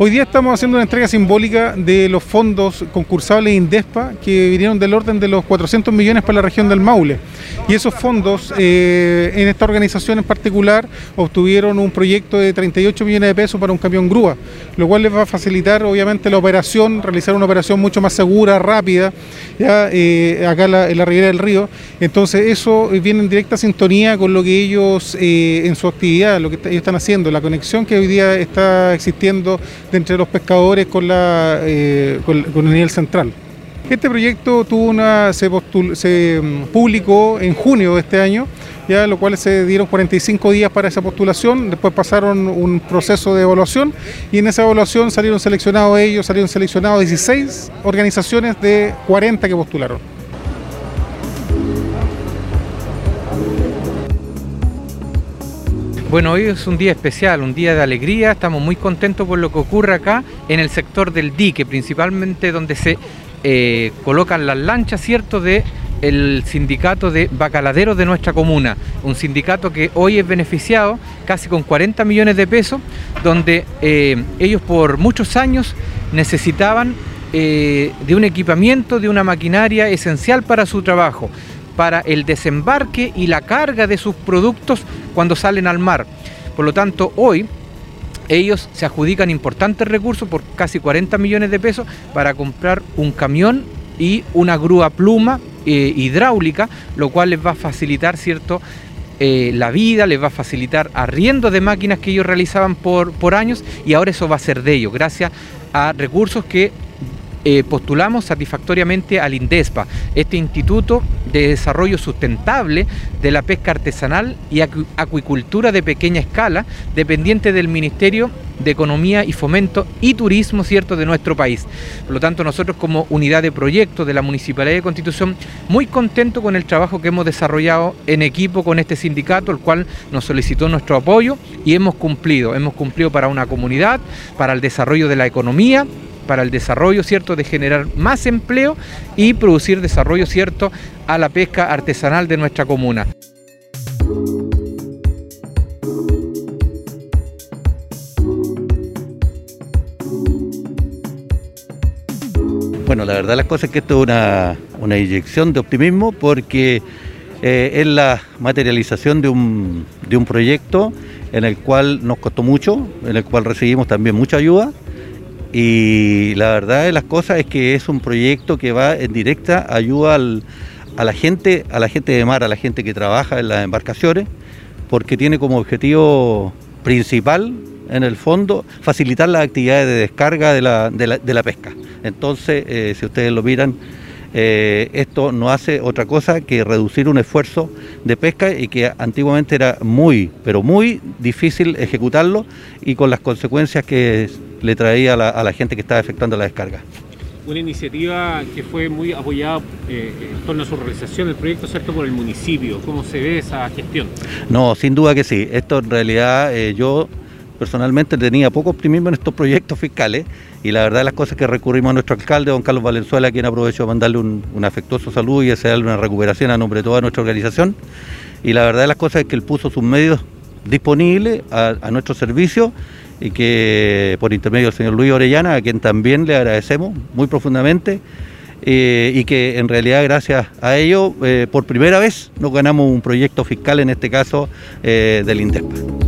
Hoy día estamos haciendo una entrega simbólica de los fondos concursables INDESPA que vinieron del orden de los 400 millones para la región del Maule. Y esos fondos, eh, en esta organización en particular, obtuvieron un proyecto de 38 millones de pesos para un camión grúa, lo cual les va a facilitar obviamente la operación, realizar una operación mucho más segura, rápida, ya eh, acá en la, Ribera del Río. Entonces eso viene en directa sintonía con lo que ellos eh, en su actividad, lo que ellos están haciendo, la conexión que hoy día está existiendo entre los pescadores con, la, eh, con, el nivel central. Este proyecto tuvo una, se, se mm, publicó en junio de este año, ya lo cual se dieron 45 días para esa postulación, después pasaron un proceso de evaluación y en esa evaluación salieron seleccionados ellos, salieron seleccionados 16 organizaciones de 40 que postularon. Bueno, hoy es un día especial, un día de alegría, estamos muy contentos por lo que ocurre acá en el sector del dique, principalmente donde se eh, colocan las lanchas, ¿cierto?, de el sindicato de bacaladeros de nuestra comuna, un sindicato que hoy es beneficiado casi con 40 millones de pesos, donde eh, ellos por muchos años necesitaban eh, de un equipamiento, de una maquinaria esencial para su trabajo para el desembarque y la carga de sus productos cuando salen al mar. Por lo tanto, hoy ellos se adjudican importantes recursos por casi 40 millones de pesos para comprar un camión y una grúa pluma eh, hidráulica, lo cual les va a facilitar, ¿cierto? Eh, la vida, les va a facilitar arriendo de máquinas que ellos realizaban por, por años y ahora eso va a ser de ellos, gracias a recursos que eh, postulamos satisfactoriamente al INDESPA, este Instituto de Desarrollo Sustentable de la Pesca Artesanal y Acuicultura de Pequeña Escala, dependiente del Ministerio de Economía y Fomento y Turismo cierto de nuestro país. Por lo tanto, nosotros como unidad de proyecto de la Municipalidad de Constitución, muy contentos con el trabajo que hemos desarrollado en equipo con este sindicato, el cual nos solicitó nuestro apoyo y hemos cumplido. Hemos cumplido para una comunidad, para el desarrollo de la economía para el desarrollo, ¿cierto?, de generar más empleo y producir desarrollo, ¿cierto?, a la pesca artesanal de nuestra comuna. Bueno, la verdad las cosas es que esto es una, una inyección de optimismo porque eh, es la materialización de un, de un proyecto en el cual nos costó mucho, en el cual recibimos también mucha ayuda y la verdad de las cosas es que es un proyecto que va en directa ayuda a la gente, a la gente de mar, a la gente que trabaja en las embarcaciones, porque tiene como objetivo principal, en el fondo, facilitar las actividades de descarga de la, pesca. Entonces, eh, si ustedes lo miran, eh, esto no hace otra cosa que reducir un esfuerzo de pesca y que antiguamente era muy, pero muy difícil ejecutarlo y con las consecuencias que le traía a la, gente que estaba efectuando la descarga. Una iniciativa que fue muy apoyada eh, en torno a su realización, el proyecto, ¿cierto?, por el municipio. ¿Cómo se ve esa gestión? No, sin duda que sí. Esto en realidad eh, yo personalmente tenía poco optimismo en estos proyectos fiscales y la verdad de las cosas que recurrimos a nuestro alcalde, don Carlos Valenzuela, a quien aprovecho de mandarle un, afectuoso saludo y desearle una recuperación a nombre de toda nuestra organización. Y la verdad de las cosas es que él puso sus medios disponibles a, nuestro servicio y que por intermedio del señor Luis Orellana, a quien también le agradecemos muy profundamente, eh, y que en realidad gracias a ello, eh, por primera vez nos ganamos un proyecto fiscal, en este caso eh, del INDEP.